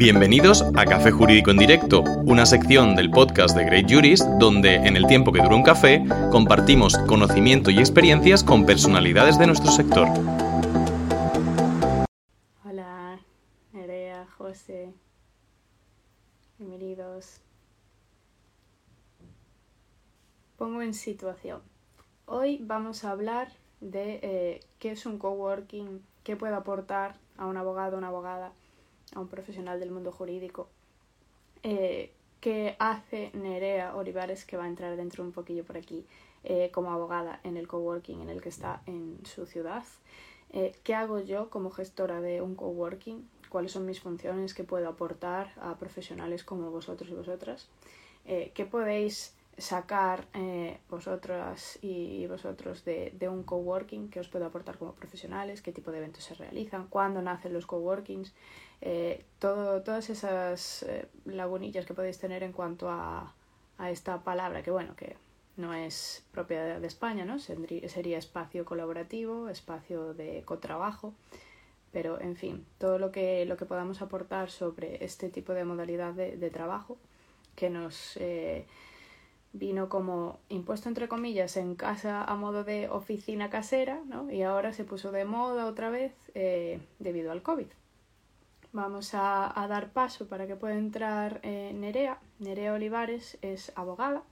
Bienvenidos a Café Jurídico en Directo, una sección del podcast de Great Jurist donde, en el tiempo que dura un café, compartimos conocimiento y experiencias con personalidades de nuestro sector. Hola, Nerea, José. Bienvenidos. Pongo en situación. Hoy vamos a hablar de eh, qué es un coworking, qué puede aportar a un abogado o una abogada a un profesional del mundo jurídico, eh, que hace Nerea Olivares, que va a entrar dentro un poquillo por aquí, eh, como abogada en el coworking en el que está en su ciudad. Eh, ¿Qué hago yo como gestora de un coworking? ¿Cuáles son mis funciones que puedo aportar a profesionales como vosotros y vosotras? ¿Qué podéis sacar vosotras y vosotros de, de, un coworking que os puedo aportar como profesionales, qué tipo de eventos se realizan, cuándo nacen los coworkings, eh, todo, todas esas eh, lagunillas que podéis tener en cuanto a, a, esta palabra, que bueno, que no es propia de España, ¿no? Sería espacio colaborativo, espacio de cotrabajo, pero en fin, todo lo que, lo que podamos aportar sobre este tipo de modalidad de, de trabajo que nos eh, vino como impuesto entre comillas en casa a modo de oficina casera, ¿no? Y ahora se puso de moda otra vez debido al COVID. Vamos a, dar paso para que pueda entrar eh, Nerea. Nerea Olivares es abogada,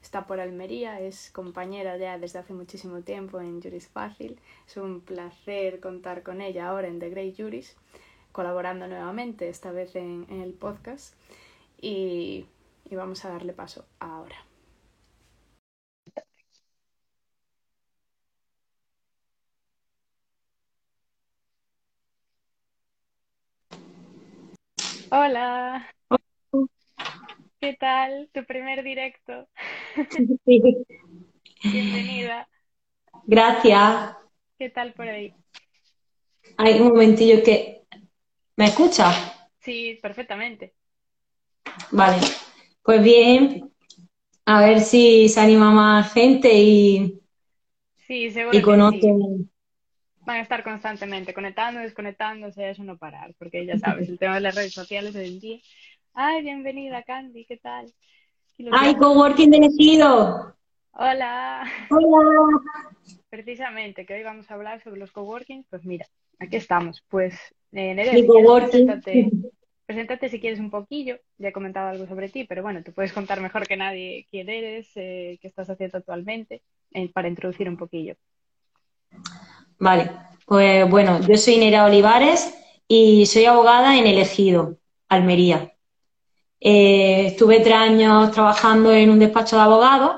está por Almería, es compañera ya desde hace muchísimo tiempo en Juris Fácil. Es un placer contar con ella ahora en The Great Juris, colaborando nuevamente, esta vez en, el podcast. Y, y vamos a darle paso ahora. Hola. ¿Qué tal? Tu primer directo. Bienvenida. Gracias. ¿Qué tal por ahí? Hay un momentillo que... ¿Me escucha? Sí, perfectamente. Vale. Pues bien, a ver si se anima más gente y, sí, seguro y conoce van a estar constantemente conectando, desconectándose, eso no parar, porque ya sabes, el tema de las redes sociales hoy en día. Ay, bienvenida Candy, ¿qué tal? ¡Ay, coworking de elegido! Hola. Hola. Precisamente, que hoy vamos a hablar sobre los coworking, pues mira, aquí estamos. Pues, eh, preséntate, preséntate, si quieres un poquillo, ya he comentado algo sobre ti, pero bueno, tú puedes contar mejor que nadie quién eres, eh, qué estás haciendo actualmente, eh, para introducir un poquillo. Vale, pues bueno, yo soy Nera Olivares y soy abogada en Elegido, Almería. Eh, estuve tres años trabajando en un despacho de abogados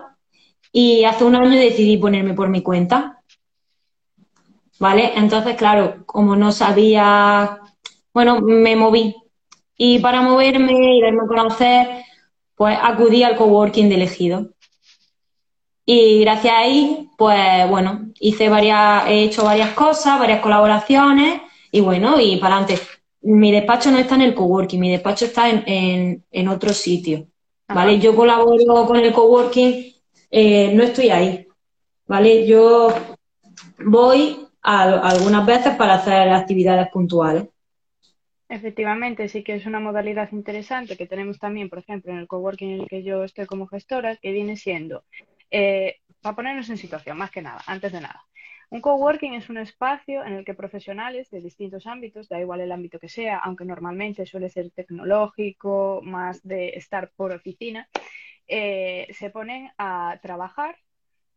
y hace un año decidí ponerme por mi cuenta. ¿Vale? Entonces, claro, como no sabía, bueno, me moví. Y para moverme y darme a conocer, pues acudí al coworking de elegido. Y gracias a ahí, pues bueno, hice varias, he hecho varias cosas, varias colaboraciones y bueno, y para adelante. Mi despacho no está en el coworking, mi despacho está en, en, otro sitio, ¿vale? Yo colaboro con el coworking, eh, no estoy ahí, ¿vale? Yo voy algunas veces para hacer actividades puntuales. Efectivamente, sí que es una modalidad interesante que tenemos también, por ejemplo, en el coworking en el que yo estoy como gestora, que viene siendo eh, para ponernos en situación, más que nada, antes de nada. Un coworking es un espacio en el que profesionales de distintos ámbitos, da igual el ámbito que sea, aunque normalmente suele ser tecnológico, más de estar por oficina, eh, se ponen a trabajar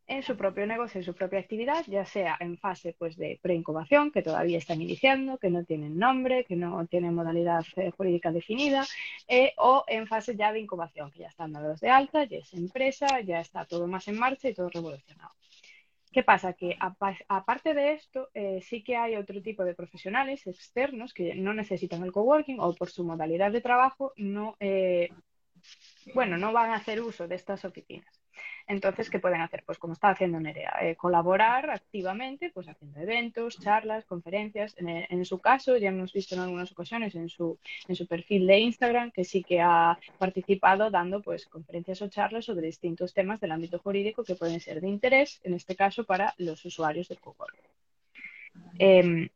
en su propio negocio, en su propia actividad, ya sea en fase pues, de preincubación, que todavía están iniciando, que no tienen nombre, que no tienen modalidad eh, jurídica definida, eh, o en fase ya de incubación, que ya están dados de alta, ya es empresa, ya está todo más en marcha y todo revolucionado. ¿Qué pasa? Que aparte de esto, eh, sí que hay otro tipo de profesionales externos que no necesitan el coworking o por su modalidad de trabajo no, bueno, no van a hacer uso de estas oficinas. Entonces, ¿qué pueden hacer? Pues como está haciendo Nerea, eh, colaborar activamente, pues haciendo eventos, charlas, conferencias. En, su caso, ya hemos visto en algunas ocasiones en su, en su perfil de Instagram que sí que ha participado dando pues conferencias o charlas sobre distintos temas del ámbito jurídico que pueden ser de interés, en este caso, para los usuarios de Google. Em,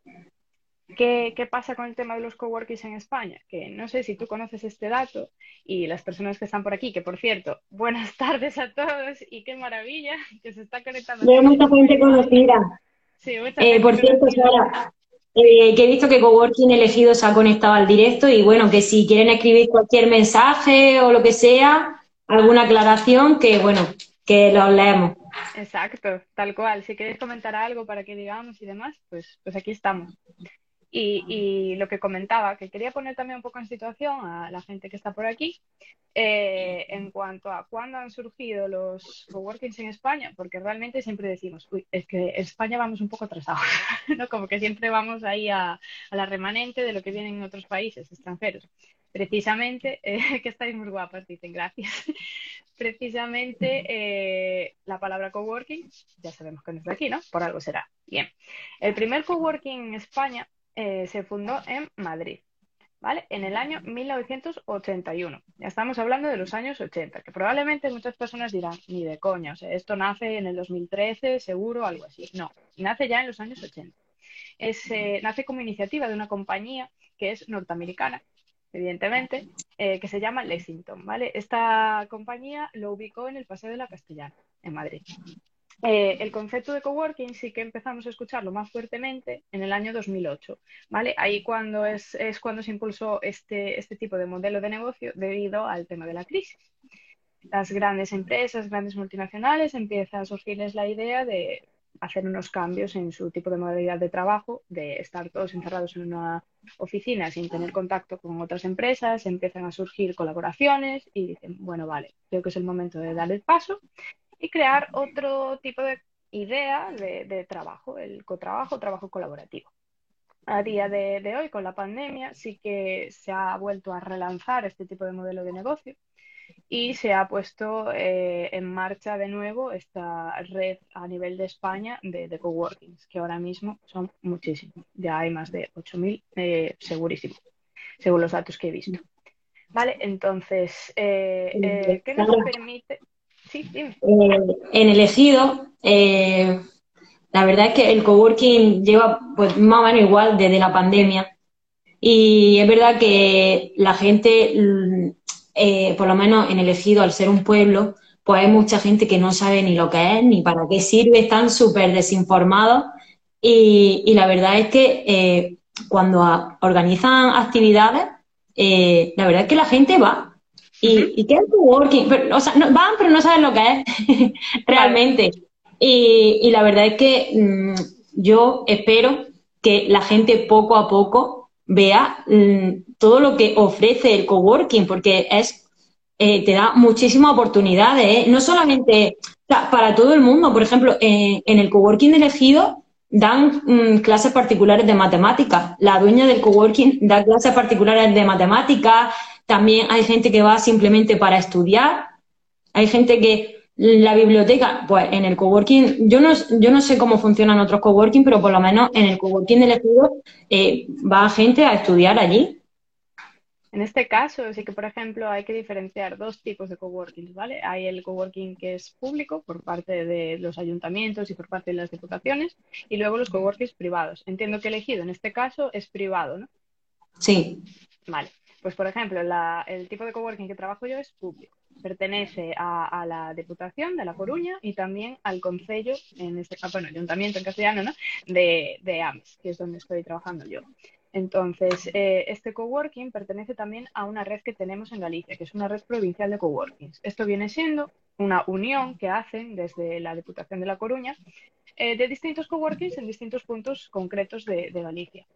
¿Qué, ¿Qué, pasa con el tema de los coworkings en España? Que no sé si tú conoces este dato y las personas que están por aquí, que por cierto, buenas tardes a todos y qué maravilla que se está conectando. Veo mucha gente conocida. Sí, mucha eh, gente por cierto, Sara, eh, que he visto que Coworking elegido se ha conectado al directo y bueno, que si quieren escribir cualquier mensaje o lo que sea, alguna aclaración, que bueno, que los leemos. Exacto, tal cual. Si queréis comentar algo para que digamos y demás, pues, pues aquí estamos. Y, lo que comentaba, que quería poner también un poco en situación a la gente que está por aquí, eh, en cuanto a cuándo han surgido los coworkings en España, porque realmente siempre decimos, uy, es que en España vamos un poco atrasados, ¿no? Como que siempre vamos ahí a, la remanente de lo que viene en otros países extranjeros. Precisamente, eh, que estáis muy guapas, dicen gracias. Precisamente eh, la palabra coworking, ya sabemos que no es de aquí, ¿no? Por algo será. Bien. El primer coworking en España eh, se fundó en Madrid, ¿vale? En el año 1981. Ya estamos hablando de los años 80, que probablemente muchas personas dirán, ni de coña, o sea, esto nace en el 2013, seguro, algo así. No, nace ya en los años 80. Eh, nace como iniciativa de una compañía que es norteamericana, evidentemente, eh, que se llama Lexington, ¿vale? Esta compañía lo ubicó en el Paseo de la Castellana, en Madrid. Eh, el concepto de coworking sí que empezamos a escucharlo más fuertemente en el año 2008, ¿vale? Ahí cuando es, cuando se impulsó este, este tipo de modelo de negocio debido al tema de la crisis. Las grandes empresas, grandes multinacionales, empieza a surgirles la idea de hacer unos cambios en su tipo de modalidad de trabajo, de estar todos encerrados en una oficina sin tener contacto con otras empresas, empiezan a surgir colaboraciones y dicen, bueno, vale, creo que es el momento de dar el paso y crear otro tipo de idea de, trabajo, el cotrabajo, trabajo colaborativo. A día de, hoy, con la pandemia, sí que se ha vuelto a relanzar este tipo de modelo de negocio y se ha puesto eh, en marcha de nuevo esta red a nivel de España de, de coworkings, que ahora mismo son muchísimos. Ya hay más de 8.000, eh, segurísimo, según los datos que he visto. Vale, entonces, eh, ¿qué nos permite? Eh, en el ejido, eh, la verdad es que el coworking lleva pues, más o menos igual desde la pandemia. Y es verdad que la gente, mm, eh, por lo menos en el ejido, al ser un pueblo, pues hay mucha gente que no sabe ni lo que es, ni para qué sirve, están súper desinformados. Y, la verdad es que cuando organizan actividades, la verdad es que la gente va ¿Y, qué es coworking? o sea, van, pero no saben lo que es realmente. Y, la verdad es que mm, yo espero que la gente poco a poco vea mm, todo lo que ofrece el coworking, porque es eh, te da muchísimas oportunidades, ¿eh? no solamente para todo el mundo. Por ejemplo, en el coworking elegido dan mm, clases particulares de matemáticas. La dueña del coworking da clases particulares de matemáticas, también hay gente que va simplemente para estudiar. Hay gente que la biblioteca, pues en el coworking, yo no, yo no sé cómo funcionan otros coworking, pero por lo menos en el coworking del estudio eh, va gente a estudiar allí. En este caso, sí que, por ejemplo, hay que diferenciar dos tipos de coworking, ¿vale? Hay el coworking que es público por parte de los ayuntamientos y por parte de las diputaciones, y luego los coworkings privados. Entiendo que elegido en este caso es privado, ¿no? Sí. Vale. Pues, por ejemplo, el tipo de coworking que trabajo yo es público. Pertenece a, la Diputación de La Coruña y también al Concello, en este caso, bueno, Ayuntamiento en castellano, ¿no? De, de que es donde estoy trabajando yo. Entonces, eh, este coworking pertenece también a una red que tenemos en Galicia, que es una red provincial de coworkings. Esto viene siendo una unión que hacen desde la Diputación de La Coruña eh, de distintos coworkings en distintos puntos concretos de Galicia.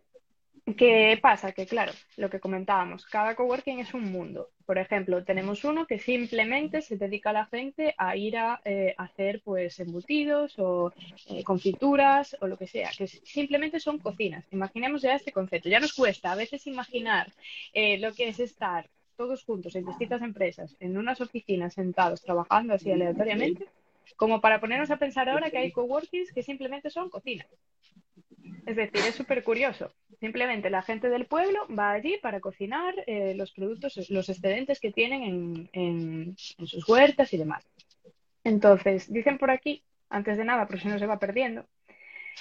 ¿Qué pasa? Que claro, lo que comentábamos, cada coworking es un mundo. Por ejemplo, tenemos uno que simplemente se dedica a la gente a ir a eh, hacer pues embutidos o eh, confituras o lo que sea, que simplemente son cocinas. Imaginemos ya este concepto. Ya nos cuesta a veces imaginar eh, lo que es estar todos juntos en distintas empresas, en unas oficinas sentados, trabajando así aleatoriamente, como para ponernos a pensar ahora que hay coworkings que simplemente son cocinas. Es decir, es súper curioso. Simplemente la gente del pueblo va allí para cocinar eh, los productos, los excedentes que tienen en, sus huertas y demás. Entonces, dicen por aquí, antes de nada, por si no se va perdiendo,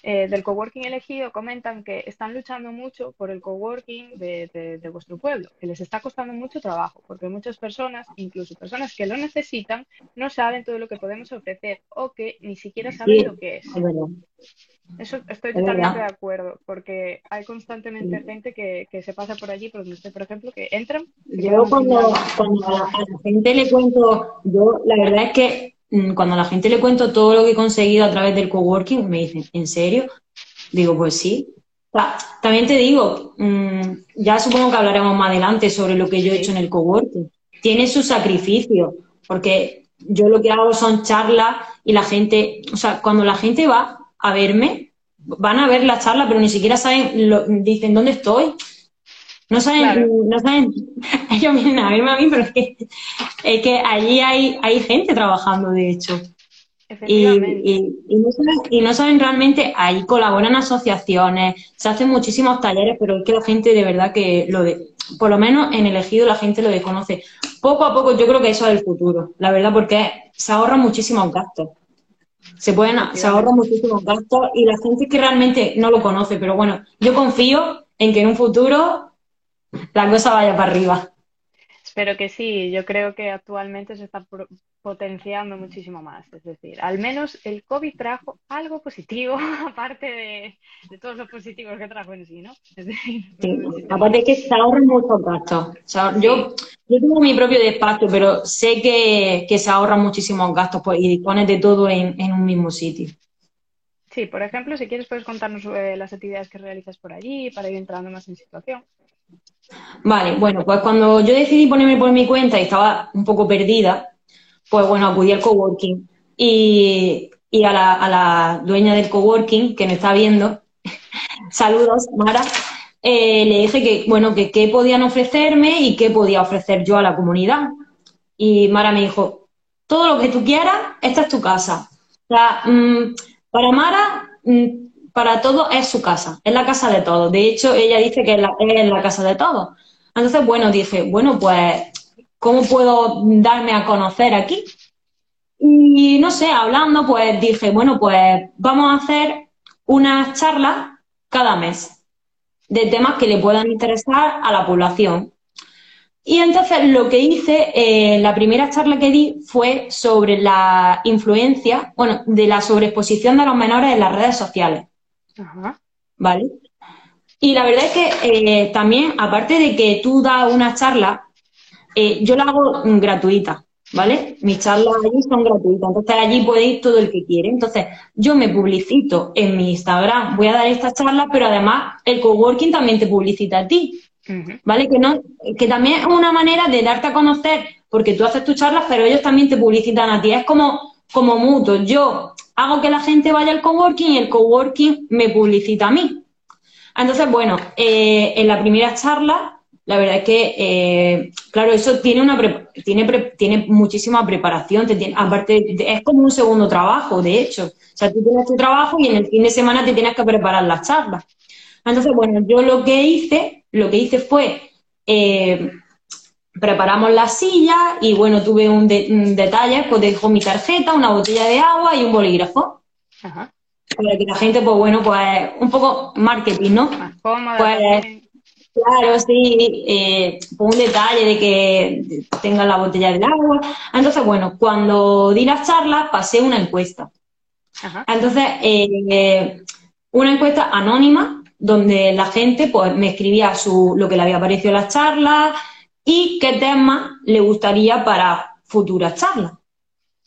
eh, del coworking elegido comentan que están luchando mucho por el coworking de, de, de, vuestro pueblo, que les está costando mucho trabajo, porque muchas personas, incluso personas que lo necesitan, no saben todo lo que podemos ofrecer o que ni siquiera saben Sí, lo que es. Eso estoy Es totalmente verdad. de acuerdo, porque hay constantemente Sí. gente que, que se pasa por allí, por donde estoy, por ejemplo, que entran, Yo cuando, cuando a, la, gente le cuento, yo la verdad es que cuando a la gente le cuento todo lo que he conseguido a través del coworking, me dicen, ¿en serio? Digo, pues sí. Ta- También te digo, mm, ya supongo que hablaremos más adelante sobre lo que yo he hecho en el coworking. Tiene su sacrificio, porque yo lo que hago son charlas y la gente, o sea, cuando la gente va a verme, van a ver la charla, pero ni siquiera saben, lo- dicen, ¿dónde estoy? No saben, Claro. no saben, ellos vienen a verme a mí, pero es que, es que allí hay, hay gente trabajando, de hecho. Y, Efectivamente. y- y no saben, y no saben realmente, ahí colaboran asociaciones, se hacen muchísimos talleres, pero es que la gente de verdad que lo de, por lo menos en el ejido la gente lo desconoce. Poco a poco yo creo que eso es el futuro, la verdad, porque se ahorran muchísimos gastos. Se pueden, se ahorran muchísimos gastos y la gente que realmente no lo conoce, pero bueno, yo confío en que en un futuro la cosa vaya para arriba. Espero que sí, yo creo que actualmente se está potenciando muchísimo más. Es decir, al menos el COVID trajo algo positivo, aparte de, de todos los positivos que trajo en sí, ¿no? Es decir, Sí, aparte que se ahorran muchos gastos. Yo, yo tengo mi propio despacho, pero sé que, que se ahorran muchísimos gastos pues, y dispones de todo en, en un mismo sitio. Sí, por ejemplo, si quieres puedes contarnos eh, las actividades que realizas por allí para ir entrando más en situación. Vale, bueno, pues cuando yo decidí ponerme por mi cuenta y estaba un poco perdida, pues bueno, acudí al coworking y, y a la, a la dueña del coworking que me está viendo, saludos, Mara, eh, le dije que, bueno, que qué podían ofrecerme y qué podía ofrecer yo a la comunidad. Y Mara me dijo, todo lo que tú quieras, esta es tu casa. O sea, mm, para Mara, mm, para todo es su casa, es la casa de todos. De hecho, ella dice que es la, es la casa de todos. Entonces, bueno, dije, bueno, pues, ¿cómo puedo darme a conocer aquí? Y no sé, hablando, pues dije, bueno, pues vamos a hacer unas charlas cada mes de temas que le puedan interesar a la población. Y entonces lo que hice, eh, la primera charla que di fue sobre la influencia, bueno, de la sobreexposición de los menores en las redes sociales, Ajá. ¿vale? Y la verdad es que eh, también, aparte de que tú das una charla, eh, yo la hago gratuita, ¿vale? Mis charlas allí son gratuitas, entonces allí puede ir todo el que quiere. Entonces, yo me publicito en mi Instagram, voy a dar esta charla, pero además el coworking también te publicita a ti. ¿vale? Que, no, que también es una manera de darte a conocer, porque tú haces tus charlas, pero ellos también te publicitan a ti. Es como, como mutuo. Yo hago que la gente vaya al coworking y el coworking me publicita a mí. Entonces, bueno, eh, en la primera charla, la verdad es que, eh, claro, eso tiene una tiene, tiene muchísima preparación, aparte, es como un segundo trabajo, de hecho. O sea, tú tienes tu trabajo y en el fin de semana te tienes que preparar las charlas. Entonces, bueno, yo lo que hice, lo que hice fue eh, preparamos la silla y bueno, tuve un, de- un detalle, pues dejo mi tarjeta, una botella de agua y un bolígrafo. Ajá. Para que la gente, pues bueno, pues un poco marketing, ¿no? Más cómoda Pues. Claro, sí, eh, pues un detalle de que tengan la botella del agua. Entonces, bueno, cuando di las charlas pasé una encuesta. Ajá. Entonces, eh, una encuesta anónima donde la gente pues, me escribía su, lo que le había parecido las charlas y qué temas le gustaría para futuras charlas.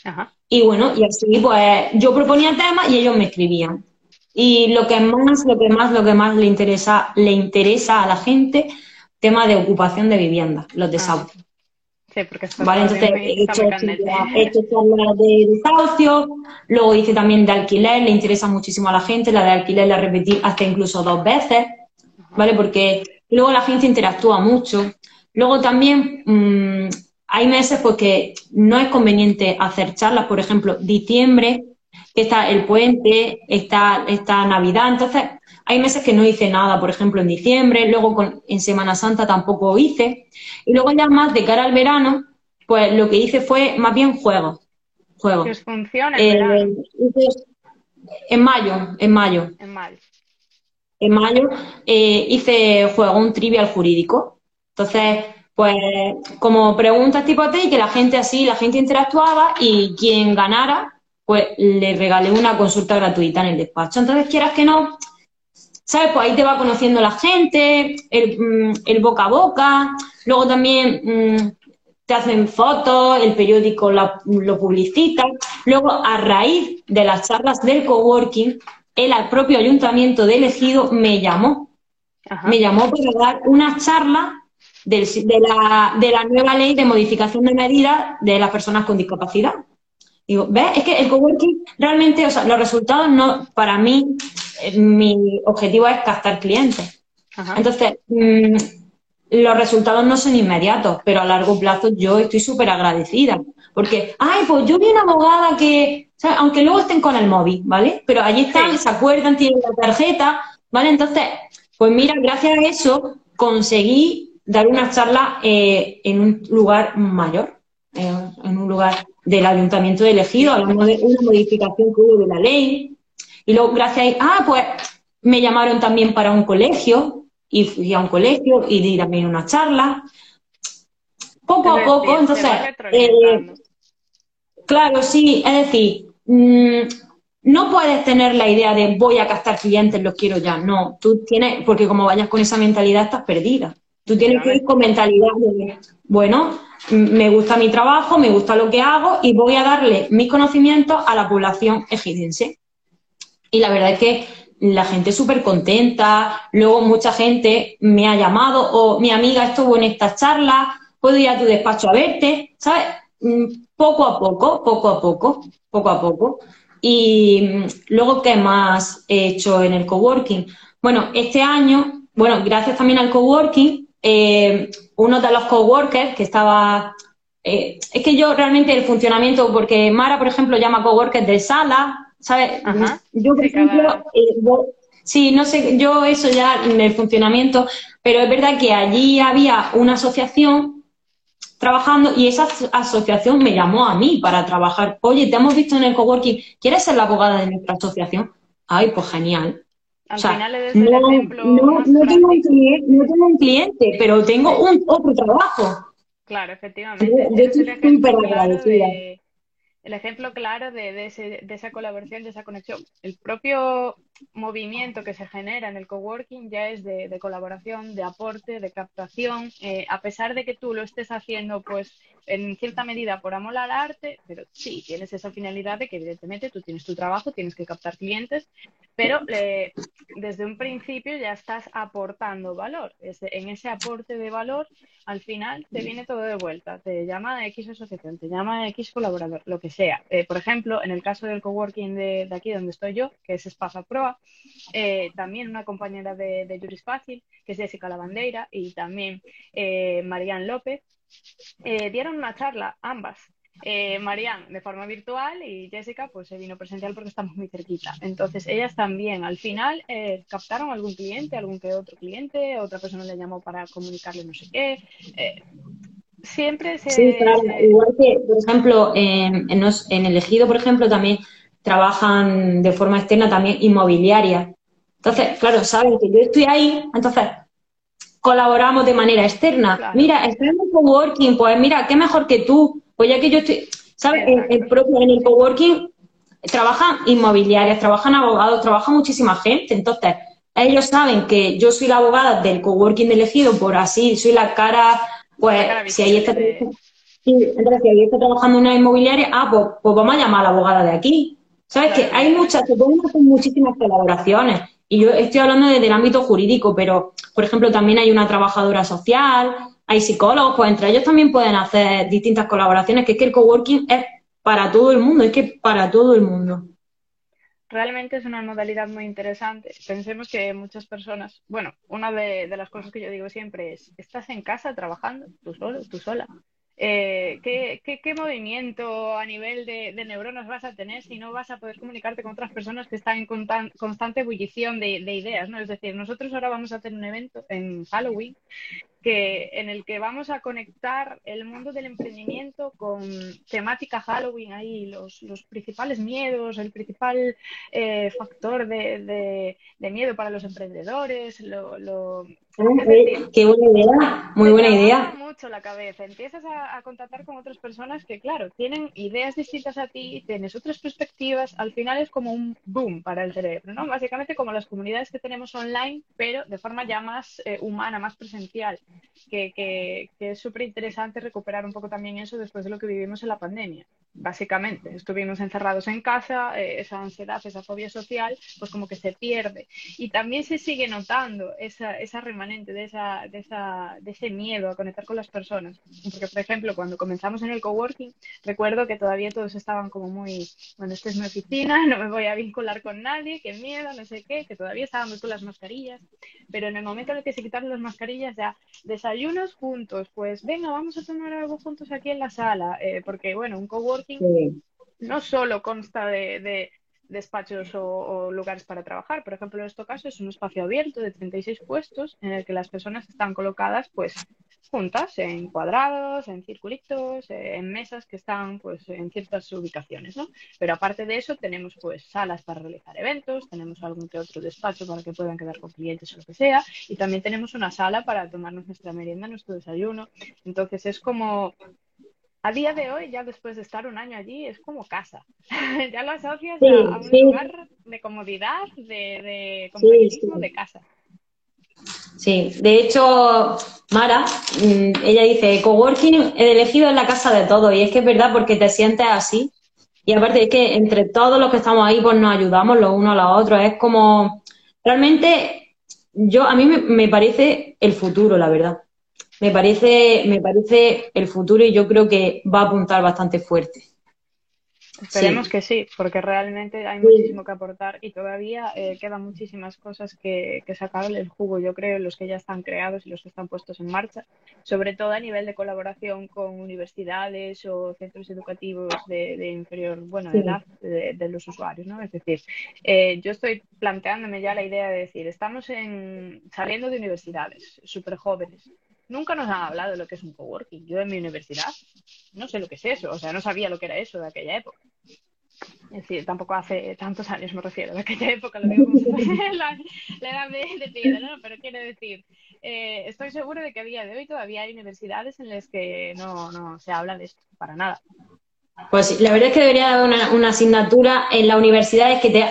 Ajá. Y bueno, y así pues yo proponía temas y ellos me escribían. Y lo que más, lo que más, lo que más le interesa, le interesa a la gente, tema de ocupación de vivienda, los desahucios. Sí, porque esto Vale, entonces he hecho, he hecho charlas de desahucio, luego hice también de alquiler, le interesa muchísimo a la gente, la de alquiler la repetí hasta incluso dos veces, ¿vale? Porque luego la gente interactúa mucho. Luego también mm, hay meses pues que no es conveniente hacer charlas, por ejemplo, diciembre, que está el puente, está, está Navidad, entonces hay meses que no hice nada, por ejemplo, en diciembre, luego con- en Semana Santa tampoco hice, y luego ya más de cara al verano, pues lo que hice fue más bien juegos, juegos. Que os funciona Eh, en mayo, en mayo. En mayo. En mayo eh, hice juego un trivial jurídico. Entonces, pues como preguntas tipo y que la gente así, la gente interactuaba y quien ganara, pues le regalé una consulta gratuita en el despacho. Entonces, quieras que no, ¿sabes? Pues ahí te va conociendo la gente, el, mm, boca a boca, luego también mm, te hacen fotos, el periódico lo publicita. Luego, a raíz de las charlas del coworking, el propio ayuntamiento de Elegido me llamó. Me llamó para dar una charla de, la, de la nueva ley de modificación de medidas de las personas con discapacidad. Digo, ¿ves? Es que el coworking realmente, o sea, los resultados no, para mí, eh, mi objetivo es captar clientes. Entonces, mm, los resultados no son inmediatos, pero a largo plazo yo estoy súper agradecida. Porque, ay, pues yo vi una abogada que, aunque luego estén con el móvil, ¿vale? Pero allí están, se acuerdan, tienen la tarjeta, ¿vale? Entonces, pues mira, gracias a eso conseguí dar una charla eh, en un lugar mayor, eh, en un lugar del ayuntamiento de elegido, hablando de una modificación que hubo de la ley. Y luego, gracias a, ah, pues me llamaron también para un colegio, y fui a un colegio y di también una charla. Poco a poco, entonces, eh, claro, sí, es decir, mm, no puedes tener la idea de voy a captar clientes, los quiero ya, no, tú tienes, porque como vayas con esa mentalidad estás perdida. Tú tienes que ir con mentalidad de, bueno, me gusta mi trabajo, me gusta lo que hago y voy a darle mis conocimientos a la población ejidense. Y la verdad es que la gente súper contenta, luego mucha gente me ha llamado o mi amiga estuvo en esta charla, puedo ir a tu despacho a verte, ¿sabes? Mm, poco a poco, poco a poco, poco a poco. Y mm, luego, ¿qué más he hecho en el coworking? Bueno, este año, bueno, gracias también al coworking, eh, uno de los coworkers que estaba... Eh, es que yo realmente el funcionamiento, porque Mara, por ejemplo, llama coworkers de sala, ¿sabes? Yo, por ejemplo, eh, sí, no sé, yo eso ya en el funcionamiento, pero es verdad que allí había una asociación trabajando y esa asociación me llamó a mí para trabajar. Oye, te hemos visto en el coworking, ¿quieres ser la abogada de nuestra asociación? Ay, pues genial. Al final no, no, no, tengo un cliente, no tengo un cliente, pero tengo un otro trabajo. Claro, efectivamente. Yo, estoy súper agradecida el ejemplo claro de, de, esa colaboración, de esa conexión. El propio movimiento que se genera en el coworking ya es de, colaboración, de aporte, de captación, eh, a pesar de que tú lo estés haciendo pues en cierta medida por amor al arte, pero sí, tienes esa finalidad de que evidentemente tú tienes tu trabajo, tienes que captar clientes, pero eh, desde un principio ya estás aportando valor. en ese aporte de valor, al final te viene todo de vuelta, te llama X asociación, te llama X colaborador, lo que sea. Eh, por ejemplo, en el caso del coworking de, de aquí donde estoy yo, que es Espaza Proa, eh, también una compañera de, de Juris Fácil, que es Jessica Lavandeira, y también eh, Marian López, eh, dieron una charla, ambas. Eh, Marian de forma virtual y Jessica pues se vino presencial porque estamos muy cerquita. Entonces ellas también al final eh, captaron algún cliente, algún que otro cliente, otra persona le llamó para comunicarle no sé qué. siempre se... Sí, claro. Igual que, por ejemplo, en, en, el ejido, por ejemplo, también trabajan de forma externa también inmobiliaria. Entonces, claro, saben que yo estoy ahí, entonces colaboramos de manera externa. Mira, estás en el coworking, pues mira, qué mejor que tú. Pues ya que yo estoy, ¿sabes? En el, propio, en el coworking trabajan inmobiliarias, trabajan abogados, trabaja muchísima gente. Entonces, ellos saben que yo soy la abogada del coworking elegido, por así, soy la cara, pues si ahí está, entonces, si ahí está trabajando una inmobiliaria, ah, pues, pues, vamos a llamar a la abogada de aquí. ¿Sabes? Que hay muchas, se pueden hacer muchísimas colaboraciones. Y yo estoy hablando desde el ámbito jurídico, pero, por ejemplo, también hay una trabajadora social, hay psicólogos, pues entre ellos también pueden hacer distintas colaboraciones, que es que el coworking es para todo el mundo, es que para todo el mundo. Realmente es una modalidad muy interesante. Pensemos que muchas personas, bueno, una de, de las cosas que yo digo siempre es, estás en casa trabajando, tú solo, tú sola. Eh, ¿qué, qué, movimiento a nivel de, neuronas vas a tener si no vas a poder comunicarte con otras personas que están en constante ebullición de, ideas? ¿no? Es decir, nosotros ahora vamos a tener un evento en Halloween que, en el que vamos a conectar el mundo del emprendimiento con temática Halloween, ahí los, los principales miedos, el principal eh, factor de, de, miedo para los emprendedores, lo, lo Qué buena idea, muy buena idea. mucho la cabeza, empiezas a, a, contactar con otras personas que, claro, tienen ideas distintas a ti, tienes otras perspectivas, al final es como un boom para el cerebro, ¿no? Básicamente como las comunidades que tenemos online, pero de forma ya más eh, humana, más presencial, que, que, que es súper interesante recuperar un poco también eso después de lo que vivimos en la pandemia básicamente. Estuvimos encerrados en casa, eh, esa ansiedad, esa fobia social, pues como que se pierde. Y también se sigue notando esa, esa remanente de, esa, de, esa, de ese miedo a conectar con las personas. Porque, por ejemplo, cuando comenzamos en el coworking, recuerdo que todavía todos estaban como muy, bueno, esta es mi oficina, no me voy a vincular con nadie, qué miedo, no sé qué, que todavía estábamos con las mascarillas. Pero en el momento en el que se quitaron las mascarillas, ya desayunos juntos, pues venga, vamos a tomar algo juntos aquí en la sala, eh, porque, bueno, un coworking no solo consta de, despachos o, lugares para trabajar. Por ejemplo, en este caso es un espacio abierto de 36 puestos en el que las personas están colocadas pues juntas en cuadrados, en circulitos, en mesas que están pues en ciertas ubicaciones, ¿no? Pero aparte de eso tenemos pues salas para realizar eventos, tenemos algún que otro despacho para que puedan quedar con clientes o lo que sea y también tenemos una sala para tomarnos nuestra merienda, nuestro desayuno. Entonces es como a día de hoy, ya después de estar un año allí, es como casa. ya lo asocias a, un lugar de comodidad, de, de de casa. Sí, de hecho, Mara, mm, ella dice, coworking he elegido en la casa de todos, y es que es verdad porque te sientes así. Y aparte es que entre todos los que estamos ahí, pues nos ayudamos los unos a los otros. Es como, realmente, yo, a mí me parece el futuro, la verdad me parece, me parece el futuro y yo creo que va a apuntar bastante fuerte. Esperemos que sí, porque realmente hay muchísimo que aportar y todavía eh, quedan muchísimas cosas que, que sacarle el jugo, yo creo, los que ya están creados y los que están puestos en marcha, sobre todo a nivel de colaboración con universidades o centros educativos de, inferior, bueno, de edad de, los usuarios, ¿no? Es decir, eh, yo estoy planteándome ya la idea de decir, estamos en, saliendo de universidades, súper jóvenes, nunca nos han hablado de lo que es un coworking. Yo en mi universidad no sé lo que es eso, o sea, no sabía lo que era eso de aquella época. Es decir, tampoco hace tantos años me refiero, de aquella época la, la edad de, de ¿no? Pero quiero decir, eh, estoy seguro de que a día de hoy todavía hay universidades en las que no, no se habla de esto, para nada. Pues la verdad es que debería haber una, una asignatura en las universidades que te,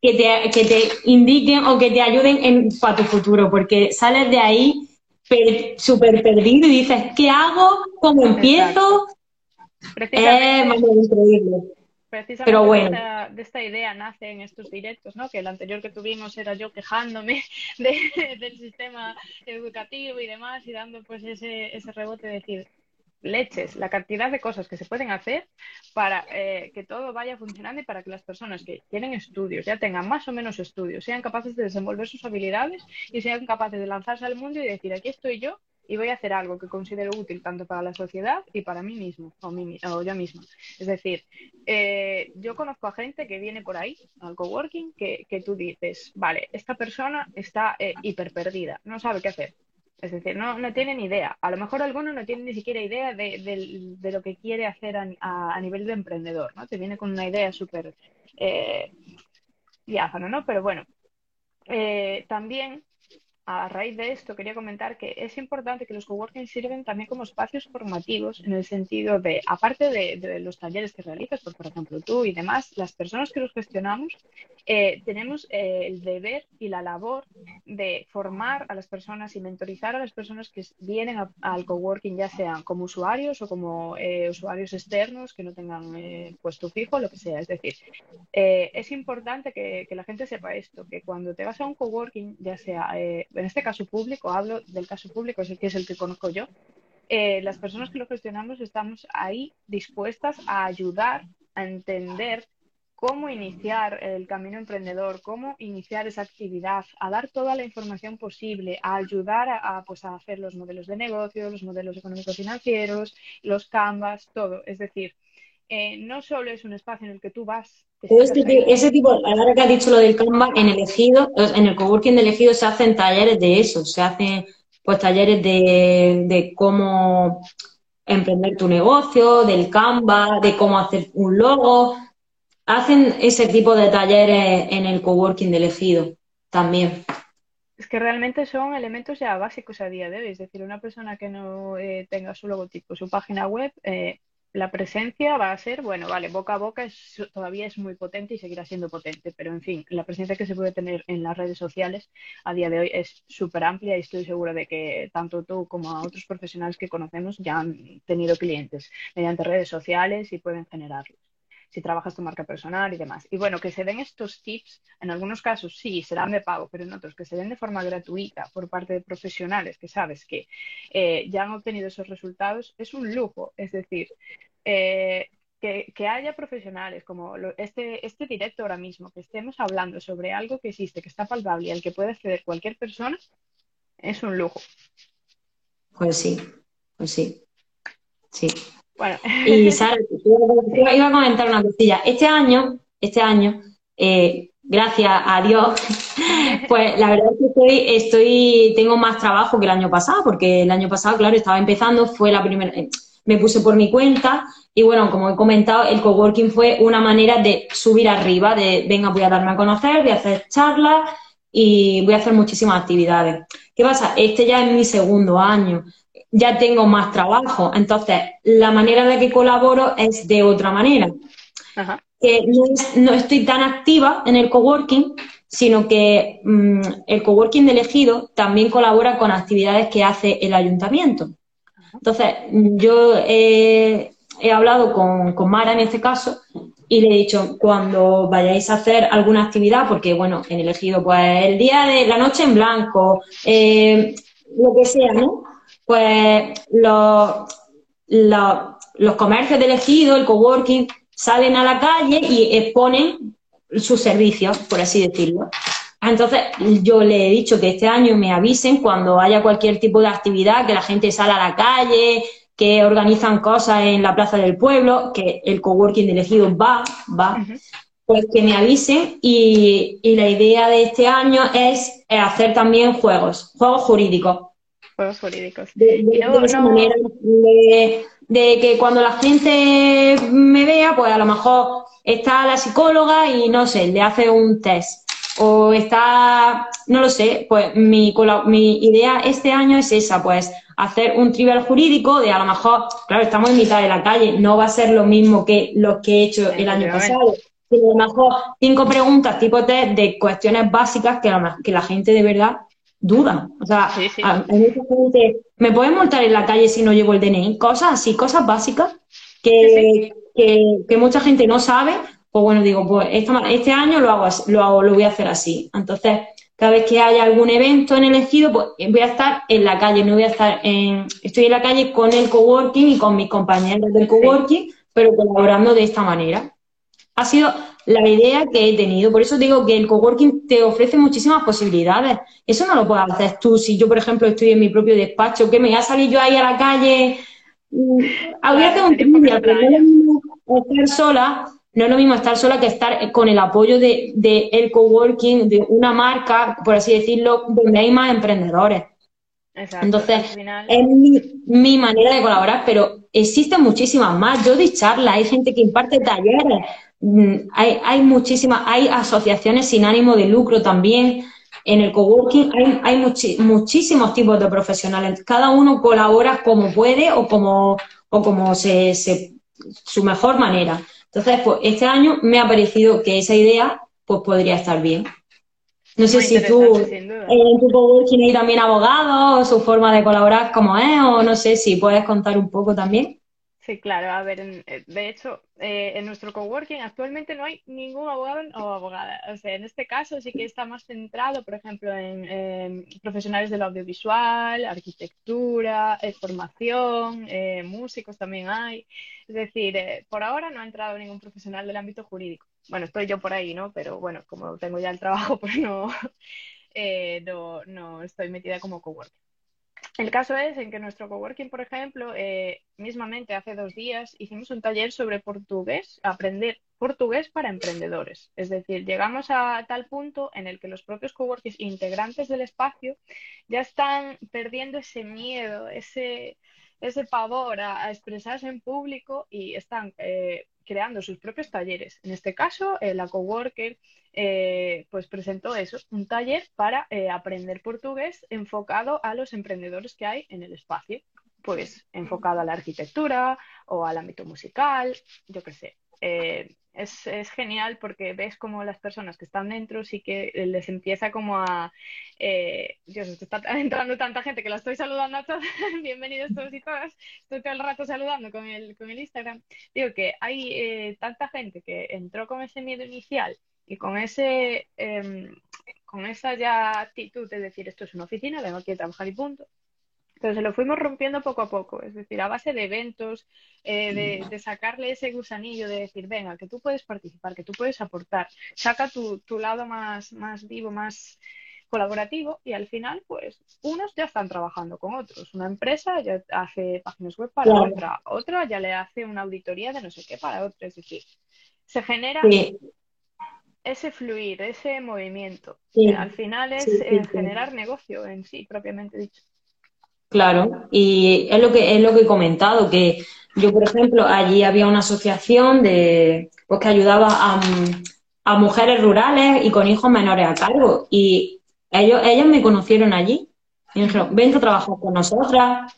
que te, que te indiquen o que te ayuden en, para tu futuro, porque sales de ahí súper perdido y dices, ¿qué hago? ¿Cómo empiezo? Precisamente, increíble. Precisamente Pero bueno. de, esta, idea nace en estos directos, ¿no? Que el anterior que tuvimos era yo quejándome del sistema educativo y demás y dando pues ese, ese rebote de decir, leches, la cantidad de cosas que se pueden hacer para eh, que todo vaya funcionando y para que las personas que tienen estudios, ya tengan más o menos estudios, sean capaces de desenvolver sus habilidades y sean capaces de lanzarse al mundo y decir, aquí estoy yo y voy a hacer algo que considero útil tanto para la sociedad y para mí mismo o, mí, o yo misma. Es decir, eh, yo conozco a gente que viene por ahí al coworking que, que tú dices, vale, esta persona está eh, hiper perdida, no sabe qué hacer es decir, no, no tiene ni idea. A lo mejor alguno no tiene ni siquiera idea de, lo que quiere hacer a, nivel de emprendedor, ¿no? Te viene con una idea súper eh, diáfano, ¿no? Pero bueno, eh, también a raíz de esto quería comentar que es importante que los coworking sirven también como espacios formativos en el sentido de, aparte de, los talleres que realizas, por, por, ejemplo tú y demás, las personas que los gestionamos eh, tenemos eh, el deber y la labor de formar a las personas y mentorizar a las personas que vienen al coworking, ya sean como usuarios o como eh, usuarios externos que no tengan puesto fijo, lo que sea. Es decir, es importante que, que, la gente sepa esto, que cuando te vas a un coworking, ya sea en este caso público, hablo del caso público, es el que es el que conozco yo, las personas que lo gestionamos estamos ahí dispuestas a ayudar a entender cómo iniciar el camino emprendedor, cómo iniciar esa actividad, a dar toda la información posible, a ayudar a, pues, a hacer los modelos de negocio, los modelos económicos financieros, los canvas, todo. Es decir, eh, no solo es un espacio en el que tú vas. ese tipo, ahora que has dicho lo del Canva, en el en el coworking de elegido se hacen talleres de eso, se hacen pues talleres de, de cómo emprender tu negocio, del Canva, de cómo hacer un logo. Hacen ese tipo de talleres en el coworking de elegido también. Es que realmente son elementos ya básicos a día de hoy. Es decir, una persona que no eh, tenga su logotipo, su página web, eh, la presencia va a ser, bueno, vale, boca a boca es, todavía es muy potente y seguirá siendo potente, pero en fin, la presencia que se puede tener en las redes sociales a día de hoy es súper amplia y estoy segura de que tanto tú como otros profesionales que conocemos ya han tenido clientes mediante redes sociales y pueden generarlos si trabajas tu marca personal y demás. Y bueno, que se den estos tips, en algunos casos sí, serán de pago, pero en otros que se den de forma gratuita por parte de profesionales que sabes que eh, ya han obtenido esos resultados, es un lujo. Es decir, eh, que, haya profesionales como este, este directo ahora mismo, que estemos hablando sobre algo que existe, que está palpable y al que puede acceder cualquier persona, es un lujo. Pues sí, pues sí. Sí. Y Sara, iba a comentar una cosilla. Este año, este año, eh, gracias a Dios, pues la verdad es que estoy, estoy, tengo más trabajo que el año pasado, porque el año pasado, claro, estaba empezando, fue la primera, eh, me puse por mi cuenta y bueno, como he comentado, el coworking fue una manera de subir arriba, de venga, voy a darme a conocer, voy a hacer charlas y voy a hacer muchísimas actividades. ¿Qué pasa? Este ya es mi segundo año ya tengo más trabajo. Entonces, la manera de que colaboro es de otra manera. Que no, estoy tan activa en el coworking, sino que mm, el coworking de elegido también colabora con actividades que hace el ayuntamiento. Entonces, yo he, hablado con, con, Mara en este caso y le he dicho, cuando vayáis a hacer alguna actividad, porque bueno, en elegido, pues el día de la noche en blanco, eh, lo que sea, ¿no? Pues los, los, comercios de elegido, el coworking, salen a la calle y exponen sus servicios, por así decirlo. Entonces, yo le he dicho que este año me avisen cuando haya cualquier tipo de actividad, que la gente sale a la calle, que organizan cosas en la plaza del pueblo, que el coworking de elegido va, va, pues que me avisen y, y, la idea de este año es hacer también juegos, juegos jurídicos jurídicos. De, de, que cuando la gente me vea, pues a lo mejor está la psicóloga y no sé, le hace un test. O está, no lo sé, pues mi, mi idea este año es esa, pues hacer un trivial jurídico de a lo mejor, claro, estamos en mitad de la calle, no va a ser lo mismo que lo que he hecho el año pasado. Pero a lo mejor cinco preguntas tipo test de cuestiones básicas que que la gente de verdad duda. O sea, ¿me pueden multar en la calle si no llevo el DNI? Cosas así, cosas básicas que, que, mucha gente no sabe. Pues bueno, digo, pues este año lo hago, lo hago, lo voy a hacer así. Entonces, cada vez que haya algún evento en elegido, pues voy a estar en la calle, no voy a estar en, estoy en la calle con el coworking y con mis compañeros del coworking, pero colaborando de esta manera. Ha sido la idea que he tenido. Por eso digo que el coworking te ofrece muchísimas posibilidades. Eso no lo puedes hacer tú. Si yo, por ejemplo, estoy en mi propio despacho, que me voy a salir yo ahí a la calle. Mm, voy a hacer un pero estar sola, no es lo mismo estar sola que estar con el apoyo de, de el coworking, de una marca, por así decirlo, donde hay más emprendedores. Entonces, es mi, mi, manera de colaborar, pero existen muchísimas más. Yo doy charlas, hay gente que imparte talleres, Mm, hay, hay muchísimas, hay asociaciones sin ánimo de lucro también. En el coworking hay, hay muchísimos tipos de profesionales. Cada uno colabora como puede o como, o como se, su mejor manera. Entonces, pues este año me ha parecido que esa idea pues podría estar bien. No sé si tú en tu coworking hay también abogados, o su forma de colaborar como es, o no sé si puedes contar un poco también. Sí, claro. A ver, eh, de hecho, eh, en nuestro coworking actualmente no hay ningún abogado o abogada. O sea, en este caso sí que está más centrado, por ejemplo, en, profesionales del audiovisual, arquitectura, eh, formación, músicos también hay. Es decir, por ahora no ha entrado ningún profesional del ámbito jurídico. Bueno, estoy yo por ahí, ¿no? Pero bueno, como tengo ya el trabajo, pues no, no, no estoy metida como coworking. El caso es en que nuestro coworking, por ejemplo, eh, mismamente hace dos días hicimos un taller sobre portugués, aprender portugués para emprendedores. Es decir, llegamos a tal punto en el que los propios coworkings integrantes del espacio ya están perdiendo ese miedo, ese, ese pavor a, expresarse en público y están eh, creando sus propios talleres. En este caso, eh, la coworker eh, pues presentó eso, un taller para eh, aprender portugués enfocado a los emprendedores que hay en el espacio, pues enfocado a la arquitectura o al ámbito musical, yo qué sé. Eh, es, es, genial porque ves como las personas que están dentro sí que les empieza como a... Dios, está entrando tanta gente que la estoy saludando a todos. Bienvenidos todos y todas. Estoy todo el rato saludando con el, con el Instagram. Digo que hay tanta gente que entró con ese miedo inicial y con ese em, con esa ya actitud de decir esto es una oficina, vengo aquí a trabajar y punto. Entonces lo fuimos rompiendo poco a poco, es decir, a base de eventos, eh, de, sacarle ese gusanillo, de decir, venga, que tú puedes participar, que tú puedes aportar, saca tu, tu lado más, más vivo, más colaborativo y al final, pues, unos ya están trabajando con otros. Una empresa ya hace páginas web para otra, otra ya le hace una auditoría de no sé qué para otra, es decir, se genera ese fluir, ese movimiento. Al final es eh, generar negocio en sí, propiamente dicho. Claro, y es lo que es lo que he comentado, que yo, por ejemplo, allí había una asociación de pues que ayudaba a, a mujeres rurales y con hijos menores a cargo. Y ellos, ellas me conocieron allí y me dijeron, ven a trabajar con nosotras.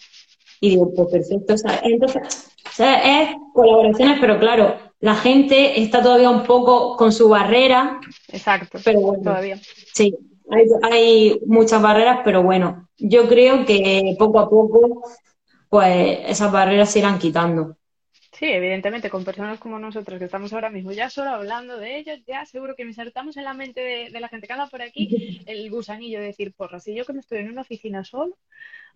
Y digo, pues perfecto. Entonces, es colaboraciones, pero claro, la gente está todavía un poco con su barrera. Exacto, pero bueno, todavía. Sí, hay, muchas barreras, pero bueno, yo creo que poco a poco, pues esas barreras se irán quitando. Sí, evidentemente, con personas como nosotros que estamos ahora mismo ya solo hablando de ellos, ya seguro que me insertamos en la mente de, la gente que anda por aquí el gusanillo de decir, porra, si yo que me estoy en una oficina solo,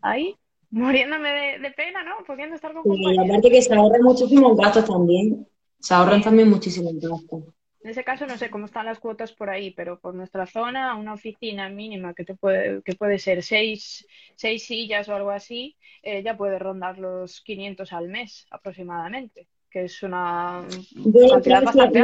ahí muriéndome de, pena, ¿no? Pudiendo estar con sí, Y aparte que se ahorran muchísimos gastos también. Se ahorran también muchísimos gastos. En ese caso no sé cómo están las cuotas por ahí, pero por nuestra zona, una oficina mínima que te puede, que puede ser seis, seis sillas o algo así, eh, ya puede rondar los 500 al mes aproximadamente, que es una yo cantidad bastante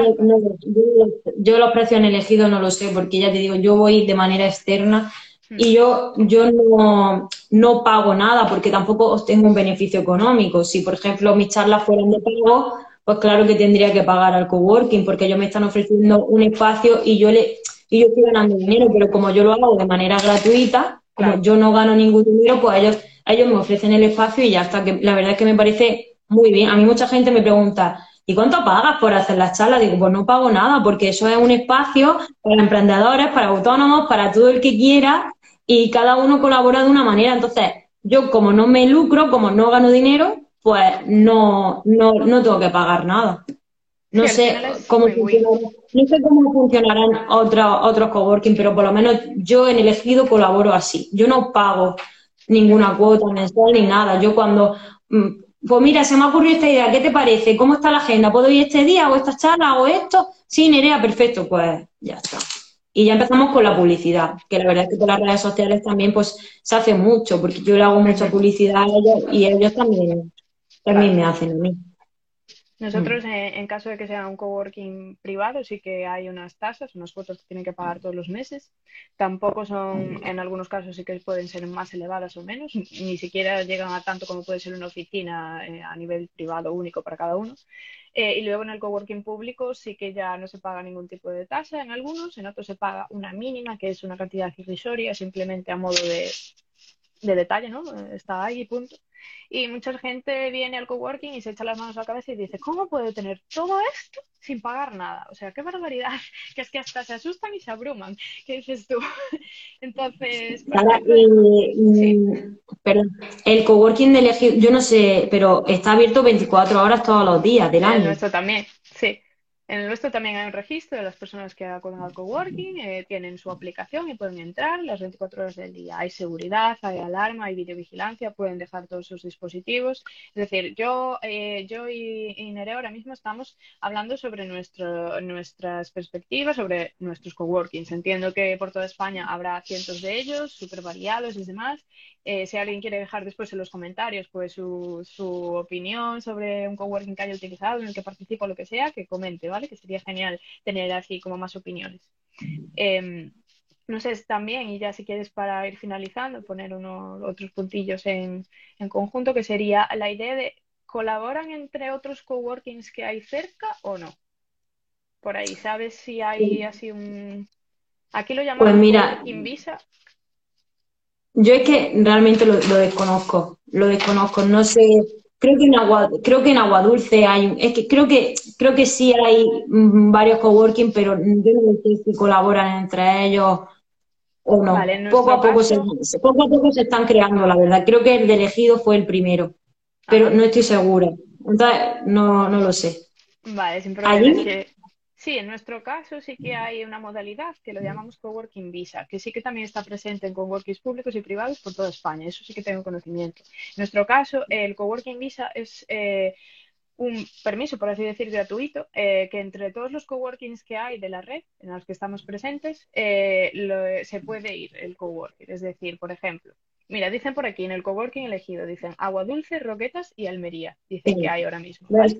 yo, los precios en elegido no lo sé, porque ya te digo, yo voy de manera externa hmm. y yo, yo no, no pago nada porque tampoco obtengo un beneficio económico. Si, por ejemplo, mis charlas fueran de pago, pues claro que tendría que pagar al coworking porque ellos me están ofreciendo un espacio y yo le y yo estoy ganando dinero, pero como yo lo hago de manera gratuita, como yo no gano ningún dinero, pues ellos, ellos me ofrecen el espacio y ya está, que la verdad es que me parece muy bien. A mí mucha gente me pregunta, ¿y cuánto pagas por hacer las charlas? Digo, pues no pago nada, porque eso es un espacio para emprendedores, para autónomos, para todo el que quiera, y cada uno colabora de una manera. Entonces, yo como no me lucro, como no gano dinero, pues no, no, no tengo que pagar nada. No sé cómo no sé cómo funcionarán otros otros coworking, pero por lo menos yo en elegido colaboro así. Yo no pago ninguna cuota mensual ni nada. Yo cuando, mm, pues mira, se me ha ocurrido esta idea, ¿qué te parece? ¿Cómo está la agenda? ¿Puedo ir este día o esta charla o esto? Sí, Nerea, perfecto, pues ya está. Y ya empezamos con la publicidad, que la verdad es que con las redes sociales también pues se hace mucho, porque yo le hago mucha publicidad a ellos y ellos también también me hacen a mí. Nosotros, mm. eh, en caso de que sea un coworking privado, sí que hay unas tasas, unas cuotas que tienen que pagar todos los meses. Tampoco son, en algunos casos sí que pueden ser más elevadas o menos, ni siquiera llegan a tanto como puede ser una oficina eh, a nivel privado único para cada uno. Eh, y luego en el coworking público sí que ya no se paga ningún tipo de tasa en algunos, en otros se paga una mínima, que es una cantidad irrisoria, simplemente a modo de, de detalle, ¿no? Está ahí, punto. Y mucha gente viene al coworking y se echa las manos a la cabeza y dice, ¿cómo puedo tener todo esto sin pagar nada? O sea, qué barbaridad, que es que hasta se asustan y se abruman. ¿Qué dices tú? Entonces... pero el coworking de elegir, yo no sé, pero está abierto 24 horas todos los días del año. Esto también, sí. En el nuestro también hay un registro de las personas que acuden al coworking, eh, tienen su aplicación y pueden entrar las 24 horas del día. Hay seguridad, hay alarma, hay videovigilancia, pueden dejar todos sus dispositivos. Es decir, yo, eh, yo y, y ahora mismo estamos hablando sobre nuestro, nuestras perspectivas, sobre nuestros coworkings. Entiendo que por toda España habrá cientos de ellos, súper variados y demás. Eh, si alguien quiere dejar después en los comentarios pues su, su opinión sobre un coworking que haya utilizado, en el que participo o lo que sea, que comente, ¿vale? Que sería genial tener así como más opiniones. Em, no sé, también, y ya si quieres para ir finalizando, poner unos otros puntillos en, en conjunto, que sería la idea de ¿colaboran entre otros coworkings que hay cerca o no? Por ahí, ¿sabes si hay así un... Aquí lo llamamos Pues mira, coworking visa. Yo es que realmente lo, lo desconozco, lo desconozco, no sé, creo que en Agua, creo que en Agua Dulce hay, es que creo que creo que sí hay mm, varios coworking, pero yo no sé si colaboran entre ellos o no. Vale, Poco a poco se, poco a poco se están creando, la verdad. Creo que el de elegido fue el primero, pero ajá. no estoy segura. Entonces, no, no lo sé. Vale, sin problema. Es ¿Allí? que sí, en nuestro caso sí que hay una modalidad que lo llamamos coworking visa, que sí que también está presente en coworkings públicos y privados por toda España. Eso sí que tengo conocimiento. En nuestro caso, el coworking visa es eh, un permiso, por así decir, gratuito, eh, que entre todos los coworkings que hay de la red en los que estamos presentes, eh, lo- se puede ir el coworking. Es decir, por ejemplo, mira, dicen por aquí en el coworking elegido, dicen Agua Dulce, Roquetas y Almería. Dicen que hay ahora mismo, ¿vale?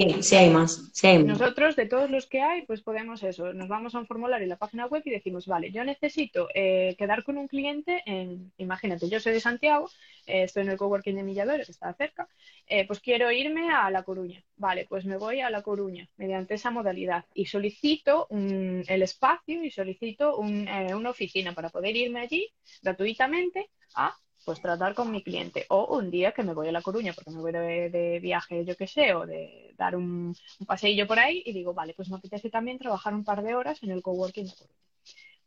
Sí, sí hay más, sí hay. Nosotros, de todos los que hay, pues podemos eso, nos vamos a un formulario en la página web y decimos, vale, yo necesito eh, quedar con un cliente en, imagínate, yo soy de Santiago, eh, estoy en el coworking de Milladores, que está cerca, eh, pues quiero irme a La Coruña. Vale, pues me voy a La Coruña mediante esa modalidad y solicito un- el espacio y solicito un, eh, una oficina para poder irme allí gratuitamente a pues tratar con mi cliente. O un día que me voy a La Coruña porque me voy de, de viaje, yo qué sé, o de dar un, un paseillo por ahí y digo, vale, pues me apetece también trabajar un par de horas en el coworking de Coruña.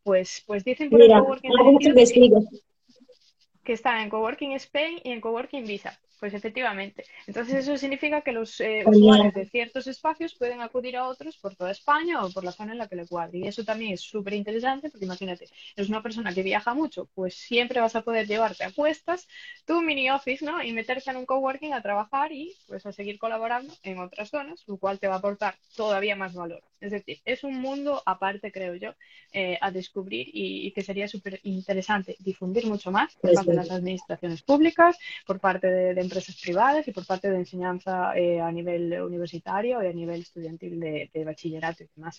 Pues, pues dicen por el Mira, coworking ahora mucho elegido que que está en Coworking Spain y en Coworking Visa. Pues efectivamente. Entonces eso significa que los eh, usuarios de ciertos espacios pueden acudir a otros por toda España o por la zona en la que le cuadre. Y eso también es súper interesante porque imagínate, eres una persona que viaja mucho, pues siempre vas a poder llevarte a cuestas tu mini office, ¿no? Y meterte en un coworking a trabajar y pues a seguir colaborando en otras zonas, lo cual te va a aportar todavía más valor. Es decir, es un mundo aparte, creo yo, eh, a descubrir y, y que sería súper interesante difundir mucho más por parte de las administraciones públicas, por parte de, de empresas privadas y por parte de enseñanza eh, a nivel universitario y a nivel estudiantil de, de bachillerato y demás.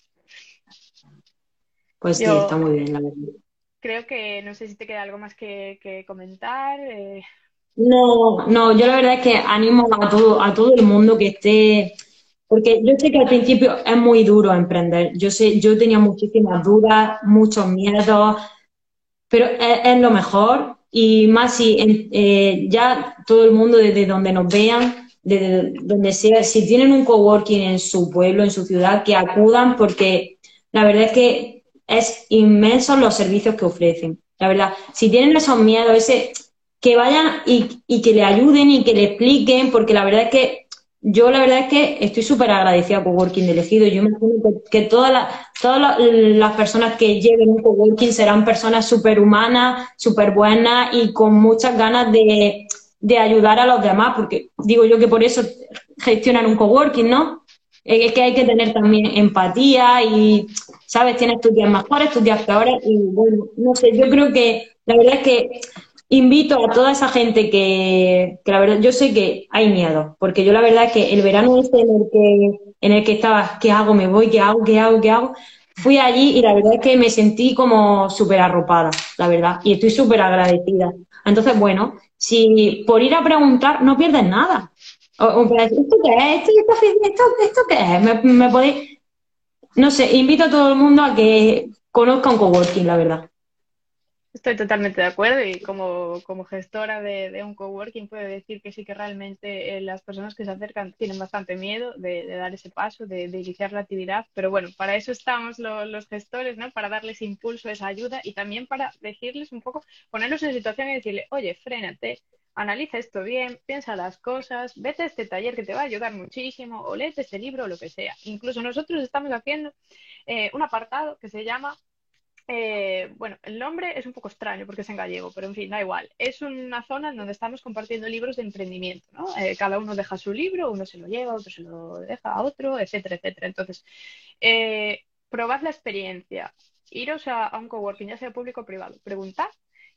Pues sí, está muy bien, la verdad. creo que no sé si te queda algo más que, que comentar. eh, No, no, yo la verdad es que animo a todo, a todo el mundo que esté, porque yo sé que al principio es muy duro emprender. Yo sé, yo tenía muchísimas dudas, muchos miedos, pero es, es lo mejor y más si eh, ya todo el mundo desde donde nos vean, desde donde sea, si tienen un coworking en su pueblo, en su ciudad, que acudan porque la verdad es que es inmenso los servicios que ofrecen. La verdad, si tienen esos miedos, ese, que vayan y, y que le ayuden y que le expliquen, porque la verdad es que yo la verdad es que estoy súper agradecida con Coworking de Elegido. Yo imagino que, que todas las, todas la- las personas que lleven un coworking serán personas súper humanas, súper buenas y con muchas ganas de, de ayudar a los demás, porque digo yo que por eso gestionan un coworking, ¿no? Es que hay que tener también empatía y, ¿sabes? Tienes tus días mejores, tus días peores y bueno, no sé, yo creo que la verdad es que invito a toda esa gente que, que la verdad, yo sé que hay miedo, porque yo la verdad es que el verano este en el que, en el que estaba, ¿qué hago? ¿Me voy? ¿Qué hago? ¿Qué hago? ¿Qué hago? Fui allí y la verdad es que me sentí como súper arropada, la verdad, y estoy súper agradecida. Entonces, bueno, si por ir a preguntar no pierdes nada. O, o para ¿esto qué es? ¿Esto, esto, esto, esto qué es? ¿Me, me podéis...? No sé, invito a todo el mundo a que conozca un coworking, la verdad. Estoy totalmente de acuerdo y como, como gestora de, de un coworking puedo decir que sí que realmente eh, las personas que se acercan tienen bastante miedo de, dar ese paso, de, de iniciar la actividad, pero bueno, para eso estamos lo- los gestores, ¿no? Para darles impulso, esa ayuda y también para decirles un poco, ponerlos en situación y decirle, oye, frénate, analiza esto bien, piensa las cosas, vete a este taller que te va a ayudar muchísimo, o léete este libro o lo que sea. Incluso nosotros estamos haciendo eh, un apartado que se llama eh, bueno, el nombre es un poco extraño porque es en gallego, pero en fin, da igual. Es una zona en donde estamos compartiendo libros de emprendimiento, ¿no? Eh, cada uno deja su libro, uno se lo lleva, otro se lo deja a otro, etcétera, etcétera. Entonces, eh, probad la experiencia, iros a, a un coworking, ya sea público o privado, preguntad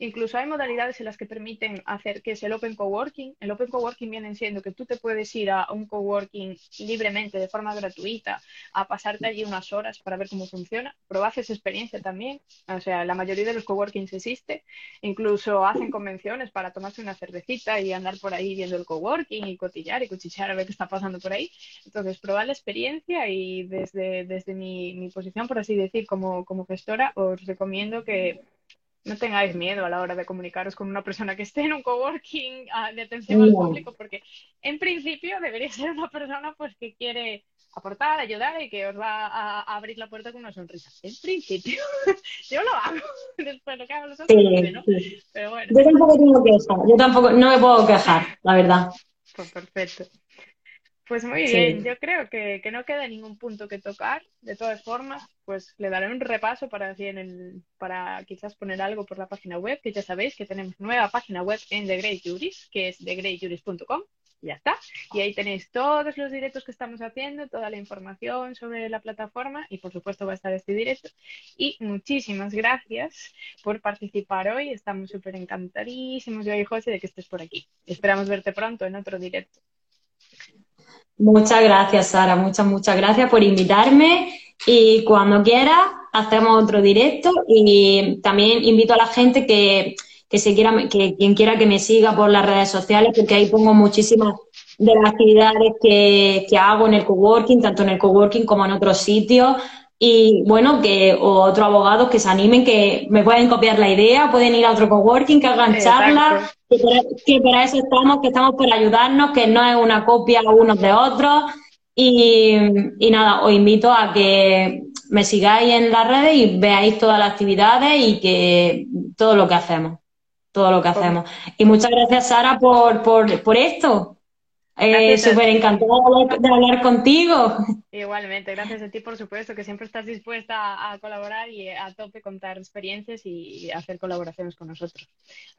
Incluso hay modalidades en las que permiten hacer que es el Open Coworking. El Open Coworking viene siendo que tú te puedes ir a un coworking libremente, de forma gratuita, a pasarte allí unas horas para ver cómo funciona. Probad esa experiencia también. O sea, la mayoría de los coworkings existe. Incluso hacen convenciones para tomarse una cervecita y andar por ahí viendo el coworking y cotillar y cuchichear a ver qué está pasando por ahí. Entonces, probad la experiencia y desde, desde mi, mi posición, por así decir, como, como gestora, os recomiendo que no tengáis miedo a la hora de comunicaros con una persona que esté en un coworking ah, de atención al público, porque en principio debería ser una persona pues que quiere aportar, ayudar y que os va a, abrir la puerta con una sonrisa. En principio, yo lo hago. Después lo que hago los otros, ¿no? Pero bueno. Yo tampoco tengo quejar, yo tampoco, no me puedo quejar, la verdad. Pues perfecto. Pues muy bien, yo creo que, no queda ningún punto que tocar. De todas formas, pues le daré un repaso para, en el, para quizás poner algo por la página web, que ya sabéis que tenemos nueva página web en The Great Juris, que es thegreatjuris.com. Ya está. Y ahí tenéis todos los directos que estamos haciendo, toda la información sobre la plataforma y por supuesto va a estar este directo. Y muchísimas gracias por participar hoy. Estamos súper encantadísimos, yo y José, de que estés por aquí. Esperamos verte pronto en otro directo. Muchas gracias, Sara. Muchas, muchas gracias por invitarme. Y cuando quieras, hacemos otro directo. Y también invito a la gente que, se quiera, que quien quiera que me siga por las redes sociales, porque ahí pongo muchísimas de las actividades que, que hago en el coworking, tanto en el coworking como en otros sitios. Y bueno, que otros abogados que se animen, que me pueden copiar la idea, pueden ir a otro coworking, que hagan charlas, que para, eso estamos, que estamos por ayudarnos, que no es una copia unos de otros. Y, y nada, os invito a que me sigáis en las redes y veáis todas las actividades y que todo lo que hacemos, todo lo que hacemos. Y muchas gracias, Sara, por, por, por esto. Eh, Súper encantada de hablar contigo. Igualmente, gracias a ti, por supuesto, que siempre estás dispuesta a, colaborar y a tope contar experiencias y hacer colaboraciones con nosotros.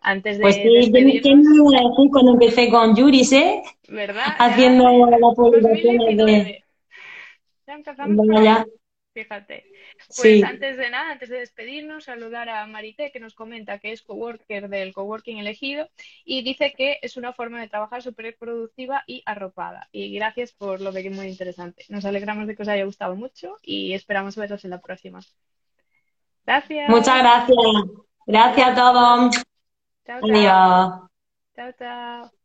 Antes de. Pues sí, ¿quién me cuando empecé con Juris, eh? ¿Verdad? Haciendo la publicación de. Ya empezamos. Ya. Fíjate. Pues antes de nada, antes de despedirnos, saludar a Marité, que nos comenta que es coworker del coworking elegido y dice que es una forma de trabajar súper productiva y arropada. Y gracias por lo de que es muy interesante. Nos alegramos de que os haya gustado mucho y esperamos veros en la próxima. Gracias. Muchas gracias. Gracias a todos. Chao, chao. Adiós. Chao, chao.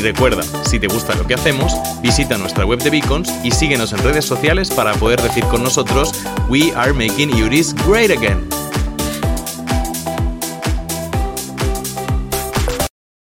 Y recuerda, si te gusta lo que hacemos, visita nuestra web de Beacons y síguenos en redes sociales para poder decir con nosotros We are making Uris great again.